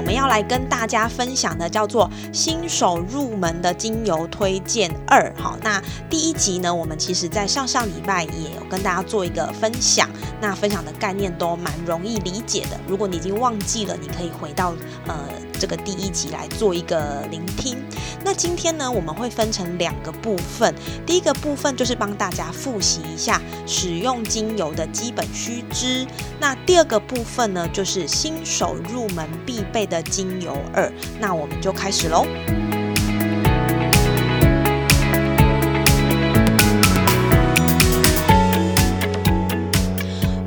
我们要来跟大家分享的叫做新手入门的精油推荐二。好，那第一集呢，我们其实在上上礼拜也有跟大家做一个分享，那分享的概念都蛮容易理解的。如果你已经忘记了，你可以回到呃。这个第一集来做一个聆听。那今天呢，我们会分成两个部分。第一个部分就是帮大家复习一下使用精油的基本须知。那第二个部分呢，就是新手入门必备的精油二。那我们就开始喽。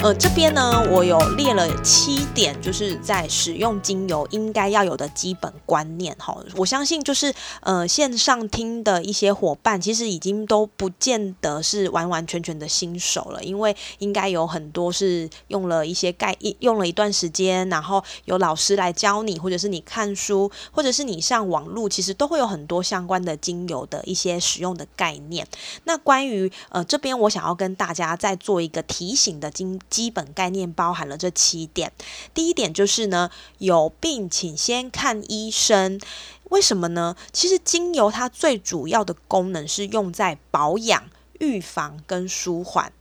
呃，这边呢，我有列了七点，就是在使用精油应该要有的基本观念哈。我相信，就是呃，线上听的一些伙伴，其实已经都不见得是完完全全的新手了，因为应该有很多是用了一些概用了一段时间，然后有老师来教你，或者是你看书，或者是你上网络，其实都会有很多相关的精油的一些使用的概念。那关于呃这边，我想要跟大家再做一个提醒的经。基本概念包含了这七点。第一点就是呢，有病请先看医生。为什么呢？其实精油它最主要的功能是用在保养、预防跟舒缓。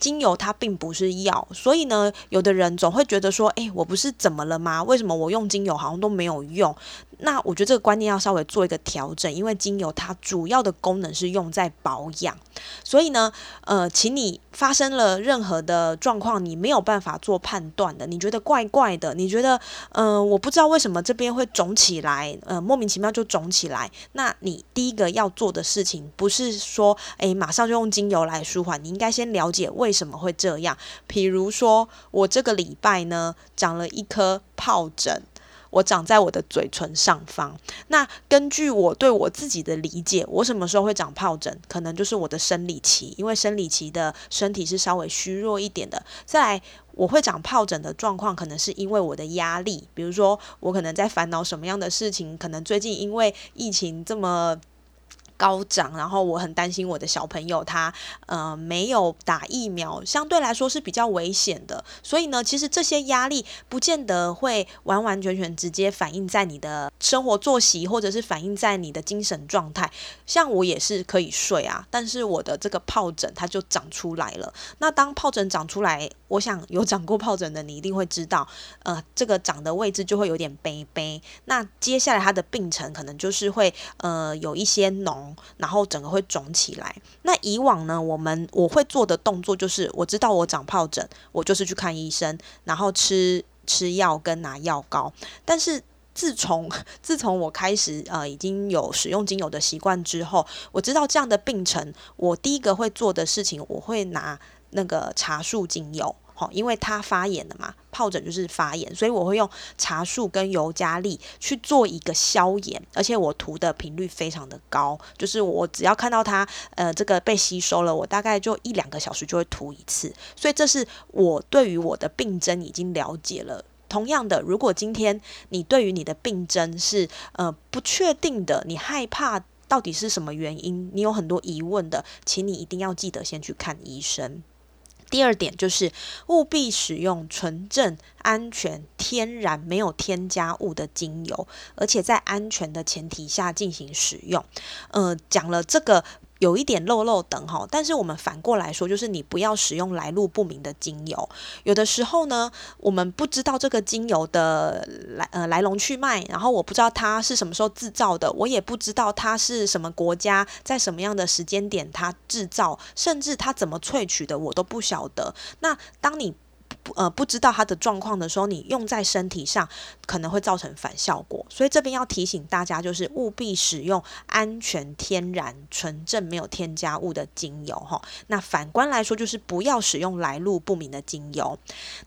精油它并不是药，所以呢，有的人总会觉得说，诶，我不是怎么了吗？为什么我用精油好像都没有用？那我觉得这个观念要稍微做一个调整，因为精油它主要的功能是用在保养，所以呢，呃，请你发生了任何的状况，你没有办法做判断的，你觉得怪怪的，你觉得，呃，我不知道为什么这边会肿起来，呃，莫名其妙就肿起来，那你第一个要做的事情不是说，诶，马上就用精油来舒缓，你应该先了解为什么会这样。比如说，我这个礼拜呢，长了一颗疱疹。我长在我的嘴唇上方。那根据我对我自己的理解，我什么时候会长疱疹？可能就是我的生理期，因为生理期的身体是稍微虚弱一点的。再来，我会长疱疹的状况，可能是因为我的压力，比如说我可能在烦恼什么样的事情，可能最近因为疫情这么。高涨，然后我很担心我的小朋友他呃没有打疫苗，相对来说是比较危险的。所以呢，其实这些压力不见得会完完全全直接反映在你的生活作息，或者是反映在你的精神状态。像我也是可以睡啊，但是我的这个疱疹它就长出来了。那当疱疹长出来，我想有长过疱疹的你一定会知道，呃，这个长的位置就会有点悲悲。那接下来它的病程可能就是会呃有一些脓。然后整个会肿起来。那以往呢，我们我会做的动作就是，我知道我长疱疹，我就是去看医生，然后吃吃药跟拿药膏。但是自从自从我开始呃已经有使用精油的习惯之后，我知道这样的病程，我第一个会做的事情，我会拿那个茶树精油。好，因为它发炎了嘛，疱疹就是发炎，所以我会用茶树跟尤加利去做一个消炎，而且我涂的频率非常的高，就是我只要看到它呃这个被吸收了，我大概就一两个小时就会涂一次，所以这是我对于我的病症已经了解了。同样的，如果今天你对于你的病症是呃不确定的，你害怕到底是什么原因，你有很多疑问的，请你一定要记得先去看医生。第二点就是务必使用纯正、安全、天然、没有添加物的精油，而且在安全的前提下进行使用。呃，讲了这个。有一点漏漏等哈，但是我们反过来说，就是你不要使用来路不明的精油。有的时候呢，我们不知道这个精油的来呃来龙去脉，然后我不知道它是什么时候制造的，我也不知道它是什么国家在什么样的时间点它制造，甚至它怎么萃取的，我都不晓得。那当你呃，不知道它的状况的时候，你用在身体上可能会造成反效果，所以这边要提醒大家，就是务必使用安全、天然、纯正、没有添加物的精油哈。那反观来说，就是不要使用来路不明的精油。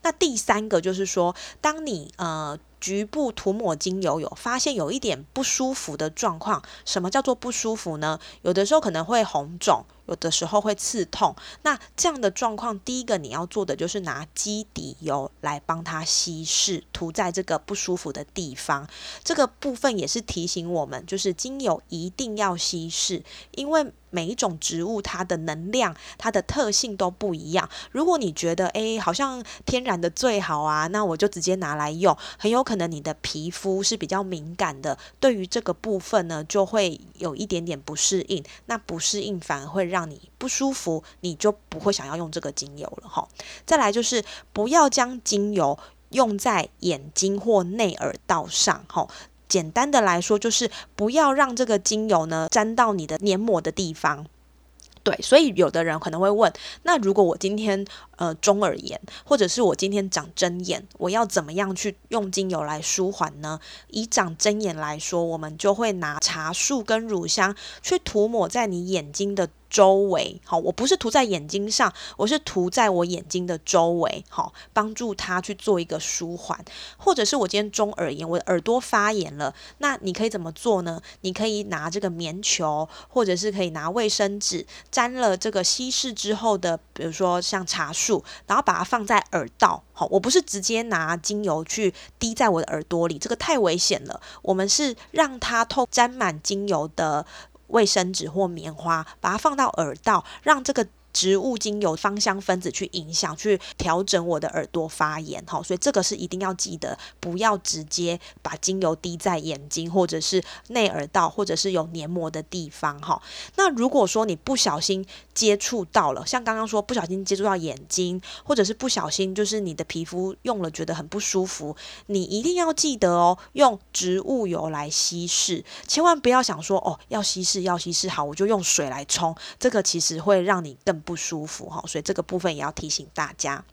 那第三个就是说，当你呃。局部涂抹精油，有发现有一点不舒服的状况。什么叫做不舒服呢？有的时候可能会红肿。有的时候会刺痛，那这样的状况，第一个你要做的就是拿基底油来帮它稀释，涂在这个不舒服的地方。这个部分也是提醒我们，就是精油一定要稀释，因为每一种植物它的能量、它的特性都不一样。如果你觉得诶好像天然的最好啊，那我就直接拿来用，很有可能你的皮肤是比较敏感的，对于这个部分呢，就会有一点点不适应。那不适应反而会。让你不舒服，你就不会想要用这个精油了哈。再来就是不要将精油用在眼睛或内耳道上哈。简单的来说，就是不要让这个精油呢沾到你的黏膜的地方。对，所以有的人可能会问，那如果我今天呃中耳炎，或者是我今天长针眼，我要怎么样去用精油来舒缓呢？以长针眼来说，我们就会拿茶树跟乳香去涂抹在你眼睛的。周围好，我不是涂在眼睛上，我是涂在我眼睛的周围，好，帮助它去做一个舒缓。或者是我今天中耳炎，我的耳朵发炎了，那你可以怎么做呢？你可以拿这个棉球，或者是可以拿卫生纸，沾了这个稀释之后的，比如说像茶树，然后把它放在耳道。好，我不是直接拿精油去滴在我的耳朵里，这个太危险了。我们是让它透沾满精油的。卫生纸或棉花，把它放到耳道，让这个。植物精油芳香分子去影响、去调整我的耳朵发炎，哈，所以这个是一定要记得，不要直接把精油滴在眼睛或者是内耳道或者是有黏膜的地方，哈。那如果说你不小心接触到了，像刚刚说不小心接触到眼睛，或者是不小心就是你的皮肤用了觉得很不舒服，你一定要记得哦，用植物油来稀释，千万不要想说哦要稀释要稀释好，我就用水来冲，这个其实会让你更。不舒服哈，所以这个部分也要提醒大家。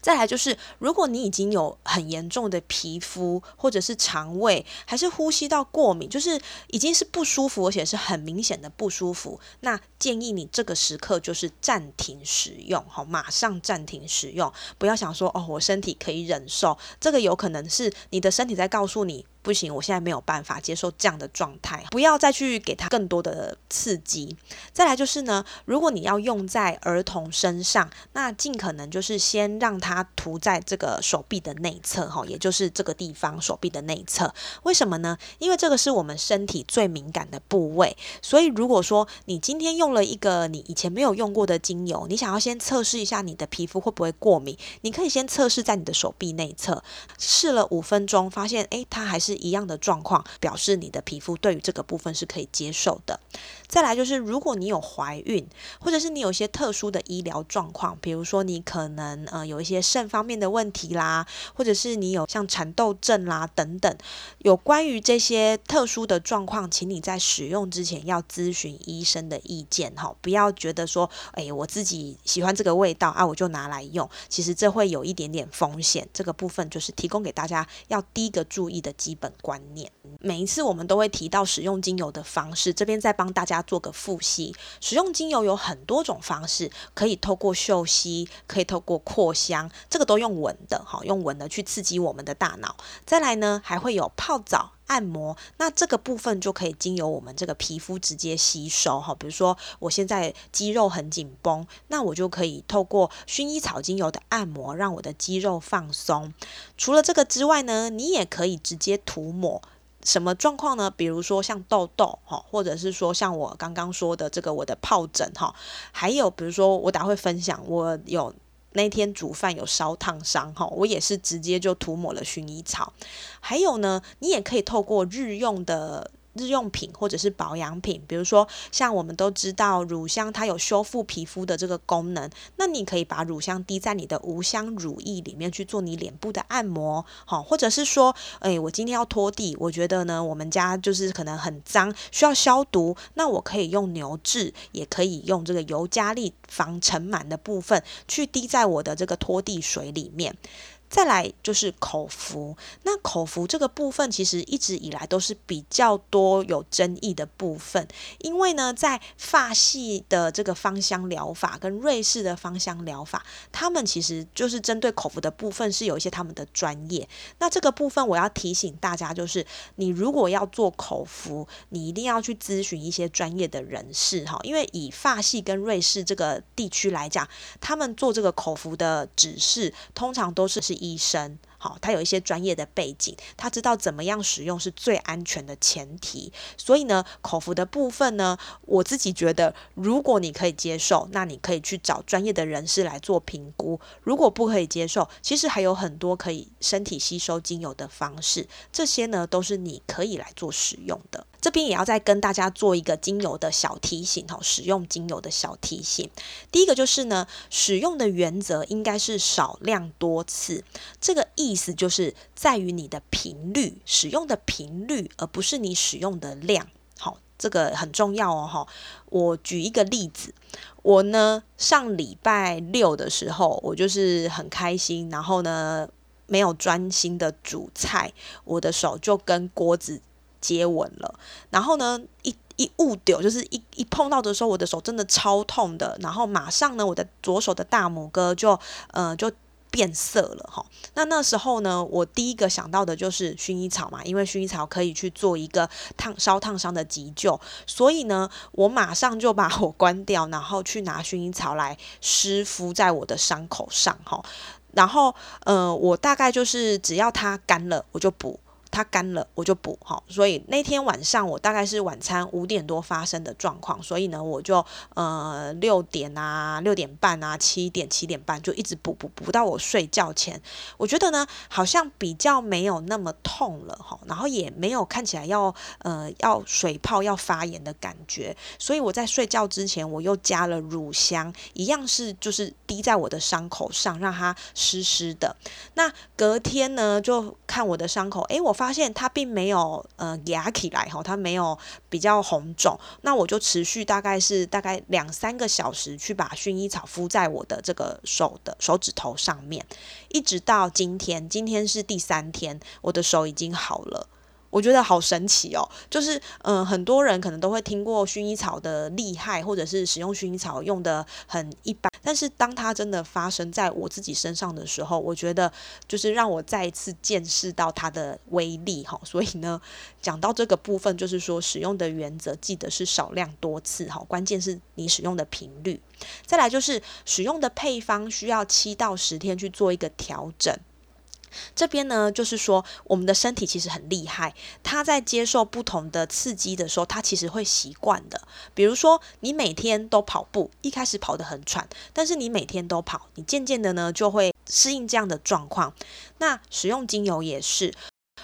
再来就是，如果你已经有很严重的皮肤或者是肠胃，还是呼吸道过敏，就是已经是不舒服，而且是很明显的不舒服，那建议你这个时刻就是暂停使用，好，马上暂停使用，不要想说哦，我身体可以忍受，这个有可能是你的身体在告诉你。不行，我现在没有办法接受这样的状态，不要再去给他更多的刺激。再来就是呢，如果你要用在儿童身上，那尽可能就是先让他涂在这个手臂的内侧，哈，也就是这个地方手臂的内侧。为什么呢？因为这个是我们身体最敏感的部位，所以如果说你今天用了一个你以前没有用过的精油，你想要先测试一下你的皮肤会不会过敏，你可以先测试在你的手臂内侧，试了五分钟，发现诶，它还是。一样的状况，表示你的皮肤对于这个部分是可以接受的。再来就是，如果你有怀孕，或者是你有一些特殊的医疗状况，比如说你可能呃有一些肾方面的问题啦，或者是你有像蚕豆症啦等等，有关于这些特殊的状况，请你在使用之前要咨询医生的意见哈，不要觉得说，哎，我自己喜欢这个味道啊，我就拿来用，其实这会有一点点风险。这个部分就是提供给大家要第一个注意的基本观念。每一次我们都会提到使用精油的方式，这边再帮大家。做个复习，使用精油有很多种方式，可以透过嗅吸，可以透过扩香，这个都用闻的，好，用闻的去刺激我们的大脑。再来呢，还会有泡澡、按摩，那这个部分就可以经由我们这个皮肤直接吸收，哈，比如说我现在肌肉很紧绷，那我就可以透过薰衣草精油的按摩，让我的肌肉放松。除了这个之外呢，你也可以直接涂抹。什么状况呢？比如说像痘痘哈，或者是说像我刚刚说的这个我的疱疹哈，还有比如说我等下会分享，我有那天煮饭有烧烫伤哈，我也是直接就涂抹了薰衣草。还有呢，你也可以透过日用的。日用品或者是保养品，比如说像我们都知道乳香，它有修复皮肤的这个功能。那你可以把乳香滴在你的无香乳液里面去做你脸部的按摩，好，或者是说，诶，我今天要拖地，我觉得呢，我们家就是可能很脏，需要消毒，那我可以用牛至，也可以用这个尤加利防尘螨的部分去滴在我的这个拖地水里面。再来就是口服，那口服这个部分其实一直以来都是比较多有争议的部分，因为呢，在法系的这个芳香疗法跟瑞士的芳香疗法，他们其实就是针对口服的部分是有一些他们的专业。那这个部分我要提醒大家，就是你如果要做口服，你一定要去咨询一些专业的人士哈，因为以法系跟瑞士这个地区来讲，他们做这个口服的指示，通常都是是医生。好，他有一些专业的背景，他知道怎么样使用是最安全的前提。所以呢，口服的部分呢，我自己觉得，如果你可以接受，那你可以去找专业的人士来做评估；如果不可以接受，其实还有很多可以身体吸收精油的方式，这些呢都是你可以来做使用的。这边也要再跟大家做一个精油的小提醒哈，使用精油的小提醒。第一个就是呢，使用的原则应该是少量多次，这个意意思就是在于你的频率，使用的频率，而不是你使用的量。好，这个很重要哦哈。我举一个例子，我呢上礼拜六的时候，我就是很开心，然后呢没有专心的煮菜，我的手就跟锅子。接吻了，然后呢，一一误丢，就是一一碰到的时候，我的手真的超痛的，然后马上呢，我的左手的大拇哥就呃就变色了哈。那那时候呢，我第一个想到的就是薰衣草嘛，因为薰衣草可以去做一个烫烧烫伤的急救，所以呢，我马上就把火关掉，然后去拿薰衣草来湿敷在我的伤口上哈。然后呃，我大概就是只要它干了，我就补。它干了，我就补哈。所以那天晚上我大概是晚餐五点多发生的状况，所以呢，我就呃六点啊、六点半啊、七点、七点半就一直补补补到我睡觉前。我觉得呢，好像比较没有那么痛了哈，然后也没有看起来要呃要水泡要发炎的感觉。所以我在睡觉之前，我又加了乳香，一样是就是滴在我的伤口上，让它湿湿的。那隔天呢，就看我的伤口，诶，我发发现它并没有呃压起来哈，它没有比较红肿，那我就持续大概是大概两三个小时去把薰衣草敷在我的这个手的手指头上面，一直到今天，今天是第三天，我的手已经好了。我觉得好神奇哦，就是嗯，很多人可能都会听过薰衣草的厉害，或者是使用薰衣草用的很一般，但是当它真的发生在我自己身上的时候，我觉得就是让我再一次见识到它的威力哈。所以呢，讲到这个部分，就是说使用的原则，记得是少量多次哈，关键是你使用的频率。再来就是使用的配方需要七到十天去做一个调整。这边呢，就是说我们的身体其实很厉害，它在接受不同的刺激的时候，它其实会习惯的。比如说，你每天都跑步，一开始跑得很喘，但是你每天都跑，你渐渐的呢就会适应这样的状况。那使用精油也是，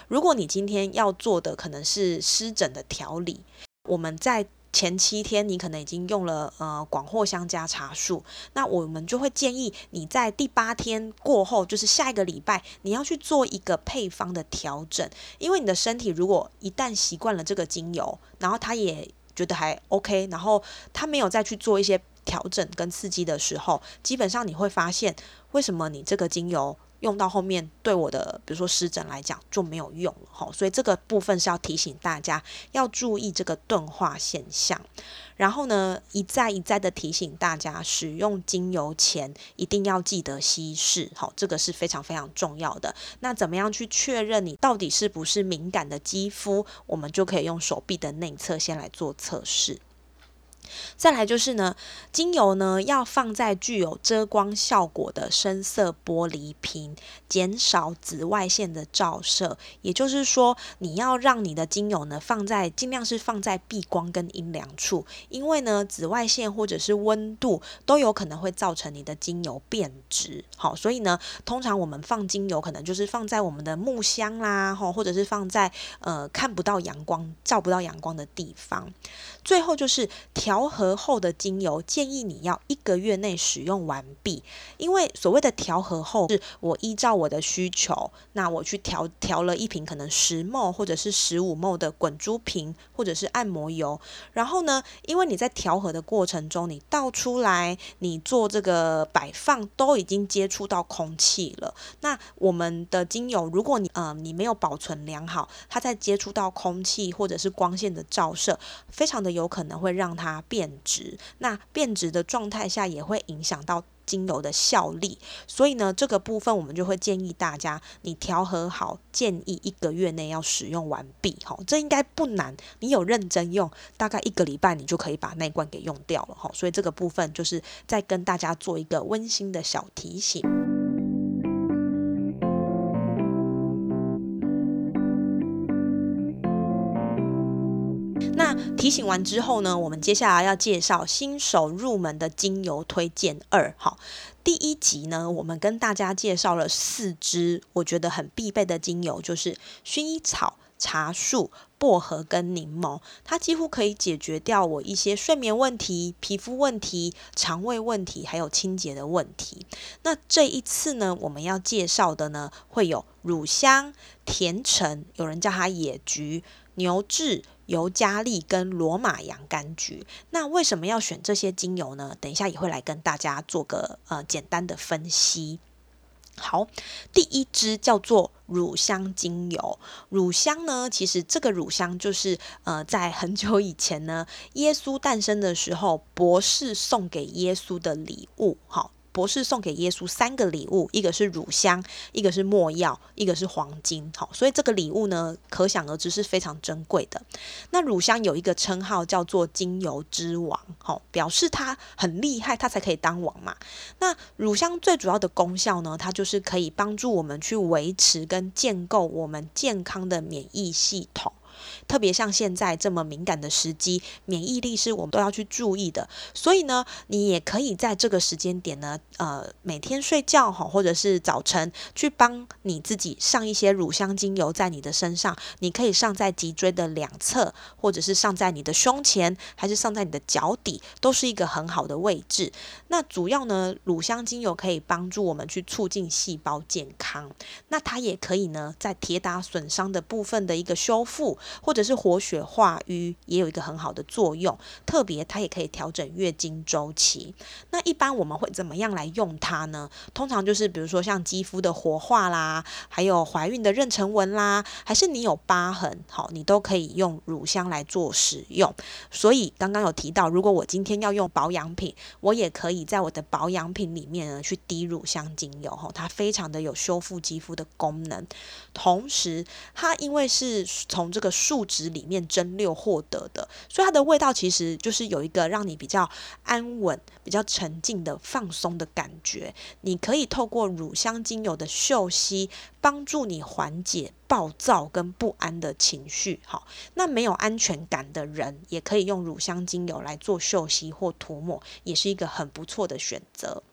如果你今天要做的可能是湿疹的调理，我们在。前七天你可能已经用了呃广藿香加茶树，那我们就会建议你在第八天过后，就是下一个礼拜，你要去做一个配方的调整，因为你的身体如果一旦习惯了这个精油，然后它也觉得还 OK，然后它没有再去做一些调整跟刺激的时候，基本上你会发现为什么你这个精油。用到后面，对我的比如说湿疹来讲就没有用了哈，所以这个部分是要提醒大家要注意这个钝化现象。然后呢，一再一再的提醒大家，使用精油前一定要记得稀释，好，这个是非常非常重要的。那怎么样去确认你到底是不是敏感的肌肤？我们就可以用手臂的内侧先来做测试。再来就是呢，精油呢要放在具有遮光效果的深色玻璃瓶，减少紫外线的照射。也就是说，你要让你的精油呢放在尽量是放在避光跟阴凉处，因为呢紫外线或者是温度都有可能会造成你的精油变质。好，所以呢，通常我们放精油可能就是放在我们的木箱啦，吼，或者是放在呃看不到阳光、照不到阳光的地方。最后就是调。调和后的精油建议你要一个月内使用完毕，因为所谓的调和后是我依照我的需求，那我去调调了一瓶可能十沫或者是十五沫的滚珠瓶或者是按摩油，然后呢，因为你在调和的过程中，你倒出来，你做这个摆放都已经接触到空气了，那我们的精油如果你呃你没有保存良好，它在接触到空气或者是光线的照射，非常的有可能会让它变质。那变质的状态下，也会影响到精油的效力。所以呢，这个部分我们就会建议大家，你调和好，建议一个月内要使用完毕。哈，这应该不难。你有认真用，大概一个礼拜，你就可以把那罐给用掉了。哈，所以这个部分就是在跟大家做一个温馨的小提醒。提醒完之后呢，我们接下来要介绍新手入门的精油推荐二。好，第一集呢，我们跟大家介绍了四支我觉得很必备的精油，就是薰衣草、茶树、薄荷跟柠檬，它几乎可以解决掉我一些睡眠问题、皮肤问题、肠胃问题，还有清洁的问题。那这一次呢，我们要介绍的呢，会有乳香、甜橙，有人叫它野菊、牛至。尤加利跟罗马洋甘菊，那为什么要选这些精油呢？等一下也会来跟大家做个呃简单的分析。好，第一支叫做乳香精油。乳香呢，其实这个乳香就是呃，在很久以前呢，耶稣诞生的时候，博士送给耶稣的礼物。好。博士送给耶稣三个礼物，一个是乳香，一个是没药，一个是黄金。好，所以这个礼物呢，可想而知是非常珍贵的。那乳香有一个称号叫做精油之王，好，表示它很厉害，它才可以当王嘛。那乳香最主要的功效呢，它就是可以帮助我们去维持跟建构我们健康的免疫系统。特别像现在这么敏感的时机，免疫力是我们都要去注意的。所以呢，你也可以在这个时间点呢，呃，每天睡觉哈，或者是早晨去帮你自己上一些乳香精油在你的身上。你可以上在脊椎的两侧，或者是上在你的胸前，还是上在你的脚底，都是一个很好的位置。那主要呢，乳香精油可以帮助我们去促进细胞健康。那它也可以呢，在铁打损伤的部分的一个修复。或者是活血化瘀也有一个很好的作用，特别它也可以调整月经周期。那一般我们会怎么样来用它呢？通常就是比如说像肌肤的活化啦，还有怀孕的妊娠纹啦，还是你有疤痕，好，你都可以用乳香来做使用。所以刚刚有提到，如果我今天要用保养品，我也可以在我的保养品里面呢去滴乳香精油，哈，它非常的有修复肌肤的功能。同时，它因为是从这个树脂里面蒸馏获得的，所以它的味道其实就是有一个让你比较安稳、比较沉静的放松的感觉。你可以透过乳香精油的嗅吸，帮助你缓解暴躁跟不安的情绪。好，那没有安全感的人，也可以用乳香精油来做嗅吸或涂抹，也是一个很不错的选择。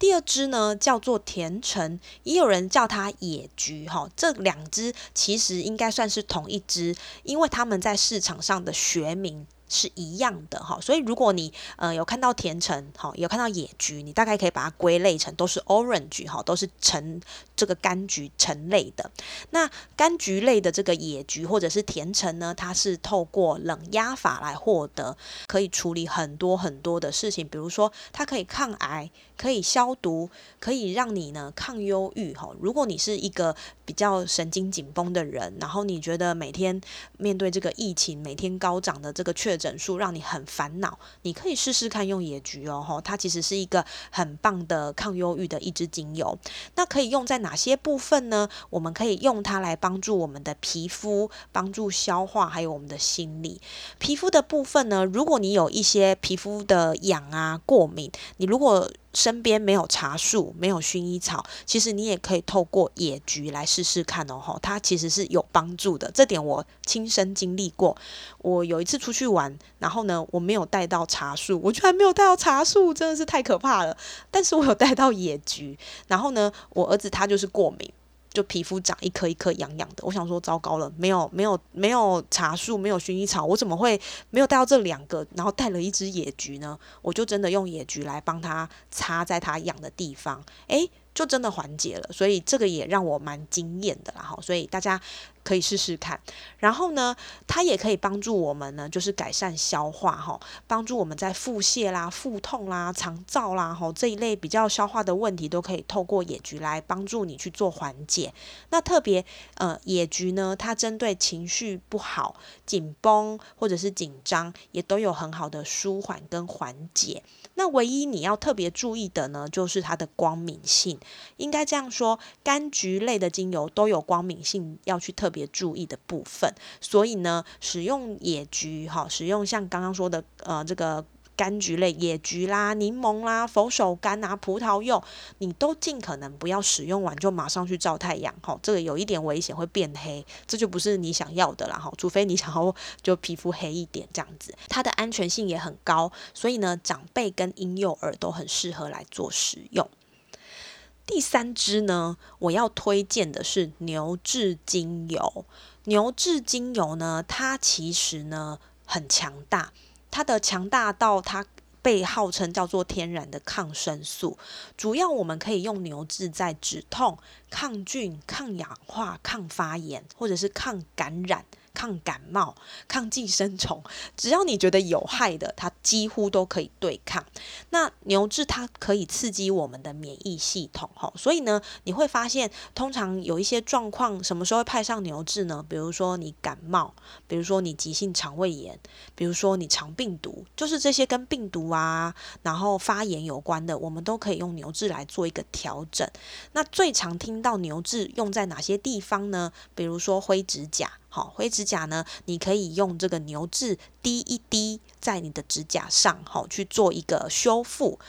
第二支呢叫做甜橙，也有人叫它野菊，哈，这两支其实应该算是同一支，因为它们在市场上的学名。是一样的哈，所以如果你呃有看到甜橙哈，有看到野菊，你大概可以把它归类成都是 orange 哈，都是橙这个柑橘橙类的。那柑橘类的这个野菊或者是甜橙呢，它是透过冷压法来获得，可以处理很多很多的事情，比如说它可以抗癌，可以消毒，可以让你呢抗忧郁哈。如果你是一个比较神经紧绷的人，然后你觉得每天面对这个疫情，每天高涨的这个确诊数让你很烦恼，你可以试试看用野菊哦，哈，它其实是一个很棒的抗忧郁的一支精油。那可以用在哪些部分呢？我们可以用它来帮助我们的皮肤，帮助消化，还有我们的心理。皮肤的部分呢，如果你有一些皮肤的痒啊、过敏，你如果身边没有茶树，没有薰衣草，其实你也可以透过野菊来试试看哦，吼，它其实是有帮助的。这点我亲身经历过。我有一次出去玩，然后呢，我没有带到茶树，我居然没有带到茶树，真的是太可怕了。但是我有带到野菊，然后呢，我儿子他就是过敏。就皮肤长一颗一颗痒痒的。我想说，糟糕了，没有没有没有茶树，没有薰衣草，我怎么会没有带到这两个？然后带了一只野菊呢？我就真的用野菊来帮它擦在它痒的地方，诶，就真的缓解了。所以这个也让我蛮惊艳的啦，哈。所以大家。可以试试看，然后呢，它也可以帮助我们呢，就是改善消化哈，帮助我们在腹泻啦、腹痛啦、肠燥啦哈这一类比较消化的问题，都可以透过野菊来帮助你去做缓解。那特别呃，野菊呢，它针对情绪不好、紧绷或者是紧张，也都有很好的舒缓跟缓解。那唯一你要特别注意的呢，就是它的光敏性。应该这样说，柑橘类的精油都有光敏性，要去特别注意的部分。所以呢，使用野菊哈，使用像刚刚说的呃这个。柑橘类，野菊啦、柠檬啦、佛手柑啊、葡萄柚，你都尽可能不要使用完就马上去照太阳，哈，这个有一点危险，会变黑，这就不是你想要的啦，哈，除非你想要就皮肤黑一点这样子，它的安全性也很高，所以呢，长辈跟婴幼儿都很适合来做使用。第三支呢，我要推荐的是牛至精油，牛至精油呢，它其实呢很强大。它的强大到它被号称叫做天然的抗生素，主要我们可以用牛至在止痛、抗菌、抗氧化、抗发炎，或者是抗感染。抗感冒、抗寄生虫，只要你觉得有害的，它几乎都可以对抗。那牛至它可以刺激我们的免疫系统，哈，所以呢，你会发现，通常有一些状况，什么时候派上牛至呢？比如说你感冒，比如说你急性肠胃炎，比如说你肠病毒，就是这些跟病毒啊，然后发炎有关的，我们都可以用牛至来做一个调整。那最常听到牛至用在哪些地方呢？比如说灰指甲。好，灰指甲呢，你可以用这个牛至滴一滴在你的指甲上，好去做一个修复，